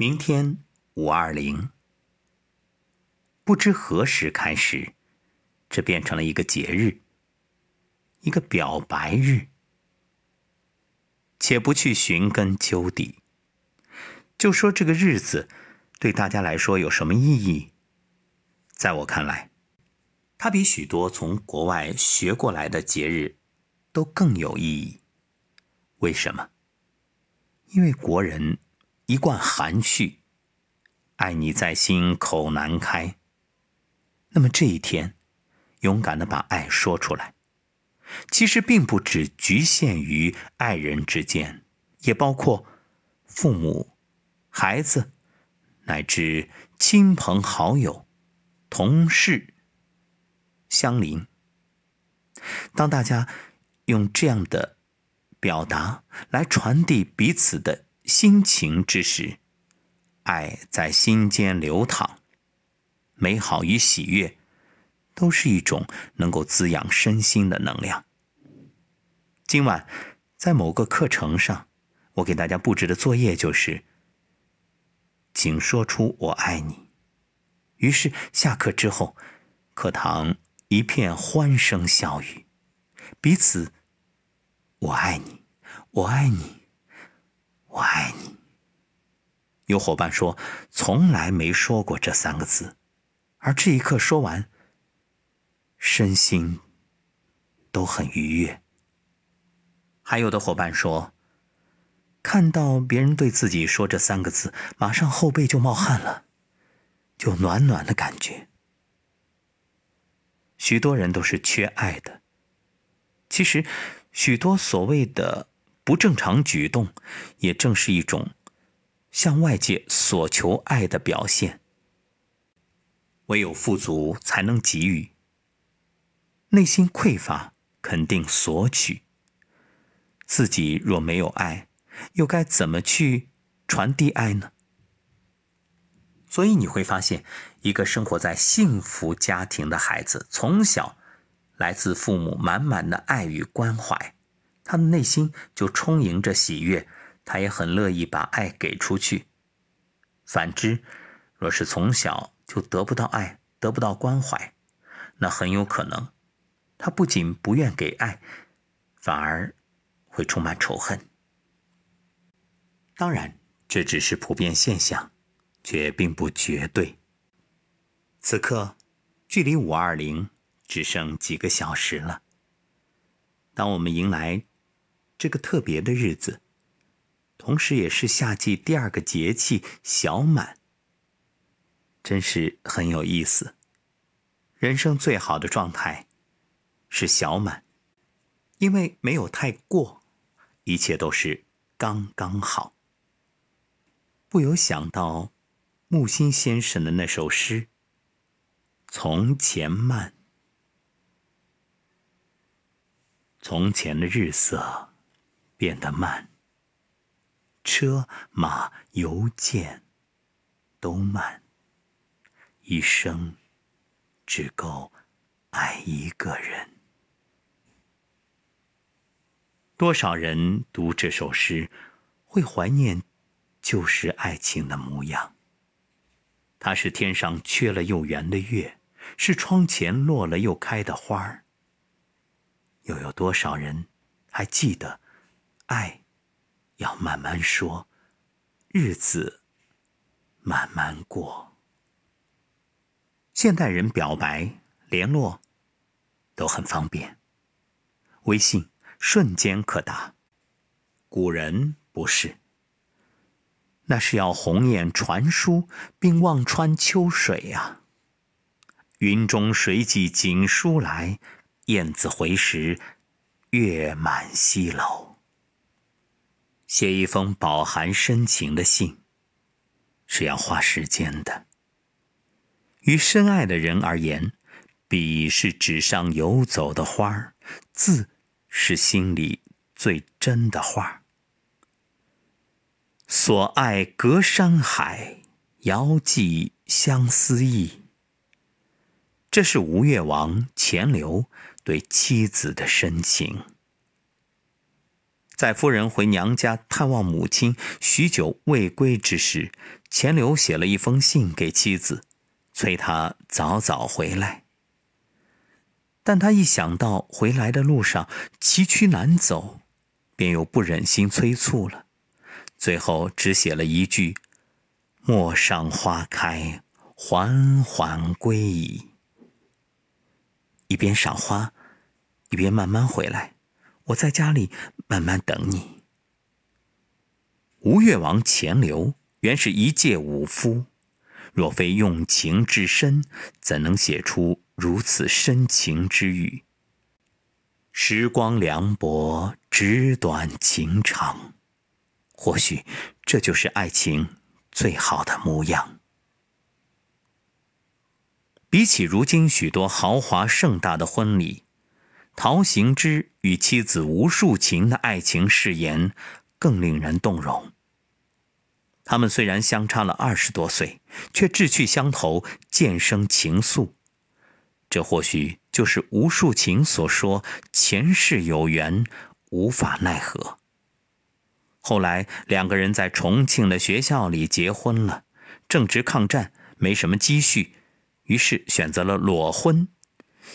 明天五二零，不知何时开始，这变成了一个节日，一个表白日。且不去寻根究底，就说这个日子对大家来说有什么意义？在我看来，它比许多从国外学过来的节日都更有意义。为什么？因为国人。一贯含蓄，爱你在心口难开。那么这一天，勇敢的把爱说出来，其实并不只局限于爱人之间，也包括父母、孩子，乃至亲朋好友、同事、相邻。当大家用这样的表达来传递彼此的。心情之时，爱在心间流淌，美好与喜悦，都是一种能够滋养身心的能量。今晚在某个课程上，我给大家布置的作业就是，请说出“我爱你”。于是下课之后，课堂一片欢声笑语，彼此“我爱你，我爱你”。我爱你。有伙伴说，从来没说过这三个字，而这一刻说完，身心都很愉悦。还有的伙伴说，看到别人对自己说这三个字，马上后背就冒汗了，就暖暖的感觉。许多人都是缺爱的，其实许多所谓的。不正常举动，也正是一种向外界索求爱的表现。唯有富足，才能给予；内心匮乏，肯定索取。自己若没有爱，又该怎么去传递爱呢？所以你会发现，一个生活在幸福家庭的孩子，从小来自父母满满的爱与关怀。他的内心就充盈着喜悦，他也很乐意把爱给出去。反之，若是从小就得不到爱，得不到关怀，那很有可能，他不仅不愿给爱，反而会充满仇恨。当然，这只是普遍现象，却并不绝对。此刻，距离五二零只剩几个小时了。当我们迎来。这个特别的日子，同时也是夏季第二个节气小满，真是很有意思。人生最好的状态是小满，因为没有太过，一切都是刚刚好。不由想到木心先生的那首诗：“从前慢，从前的日色。”变得慢，车马邮件都慢，一生只够爱一个人。多少人读这首诗，会怀念旧时爱情的模样？它是天上缺了又圆的月，是窗前落了又开的花儿。又有多少人还记得？爱，要慢慢说，日子慢慢过。现代人表白、联络都很方便，微信瞬间可达。古人不是，那是要鸿雁传书，并望穿秋水呀。云中谁寄锦书来，雁字回时，月满西楼。写一封饱含深情的信，是要花时间的。于深爱的人而言，笔是纸上游走的花儿，字是心里最真的话。所爱隔山海，遥寄相思意。这是吴越王钱镠对妻子的深情。在夫人回娘家探望母亲许久未归之时，钱刘写了一封信给妻子，催他早早回来。但他一想到回来的路上崎岖难走，便又不忍心催促了，最后只写了一句：“陌上花开，缓缓归矣。”一边赏花，一边慢慢回来。我在家里慢慢等你。吴越王钱镠原是一介武夫，若非用情至深，怎能写出如此深情之语？时光凉薄，纸短情长，或许这就是爱情最好的模样。比起如今许多豪华盛大的婚礼。陶行知与妻子吴树琴的爱情誓言更令人动容。他们虽然相差了二十多岁，却志趣相投，渐生情愫。这或许就是吴树琴所说“前世有缘，无法奈何”。后来两个人在重庆的学校里结婚了。正值抗战，没什么积蓄，于是选择了裸婚。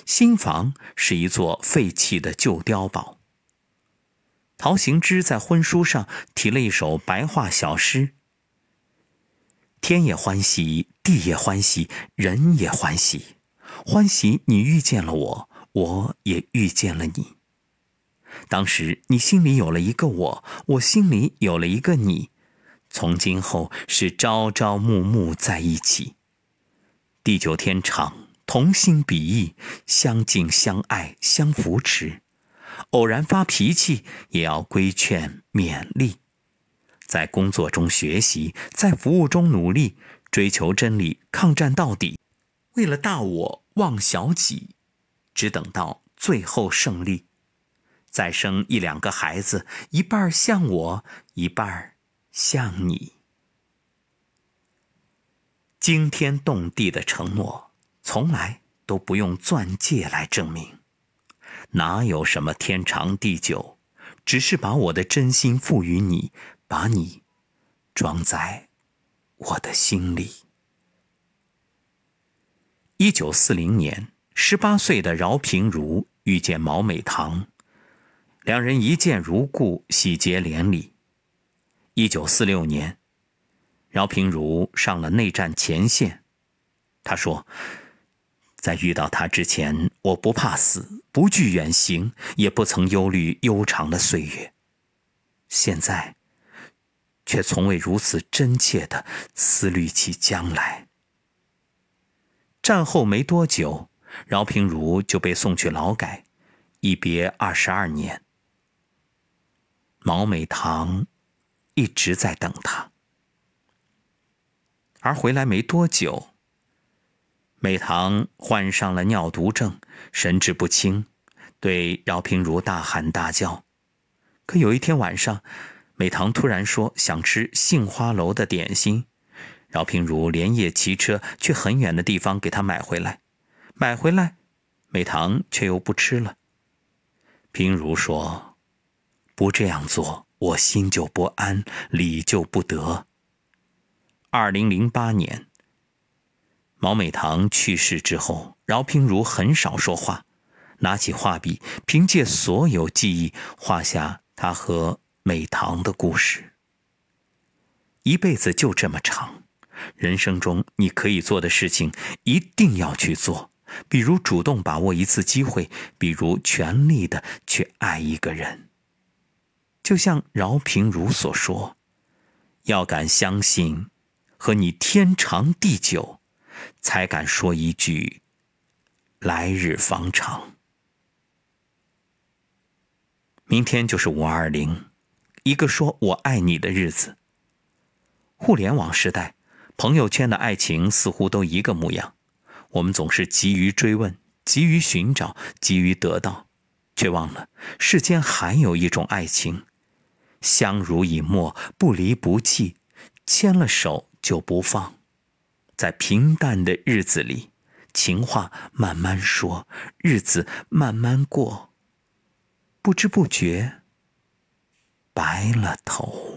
新房是一座废弃的旧碉堡。陶行知在婚书上提了一首白话小诗：“天也欢喜，地也欢喜，人也欢喜，欢喜你遇见了我，我也遇见了你。当时你心里有了一个我，我心里有了一个你，从今后是朝朝暮暮在一起，地久天长。”同心比翼，相敬相爱，相扶持。偶然发脾气，也要规劝勉励。在工作中学习，在服务中努力，追求真理，抗战到底。为了大我忘小己，只等到最后胜利。再生一两个孩子，一半像我，一半像你。惊天动地的承诺。从来都不用钻戒来证明，哪有什么天长地久，只是把我的真心赋予你，把你装在我的心里。一九四零年，十八岁的饶平如遇见毛美棠，两人一见如故，喜结连理。一九四六年，饶平如上了内战前线，他说。在遇到他之前，我不怕死，不惧远行，也不曾忧虑悠长的岁月。现在，却从未如此真切的思虑起将来。战后没多久，饶平如就被送去劳改，一别二十二年。毛美棠一直在等他，而回来没多久。美棠患上了尿毒症，神志不清，对饶平如大喊大叫。可有一天晚上，美棠突然说想吃杏花楼的点心，饶平如连夜骑车去很远的地方给她买回来。买回来，美棠却又不吃了。平如说：“不这样做，我心就不安，理就不得。”二零零八年。毛美棠去世之后，饶平如很少说话，拿起画笔，凭借所有记忆画下他和美棠的故事。一辈子就这么长，人生中你可以做的事情一定要去做，比如主动把握一次机会，比如全力的去爱一个人。就像饶平如所说：“要敢相信，和你天长地久。”才敢说一句“来日方长”。明天就是五二零，一个说我爱你的日子。互联网时代，朋友圈的爱情似乎都一个模样。我们总是急于追问，急于寻找，急于得到，却忘了世间还有一种爱情：相濡以沫，不离不弃，牵了手就不放。在平淡的日子里，情话慢慢说，日子慢慢过。不知不觉，白了头。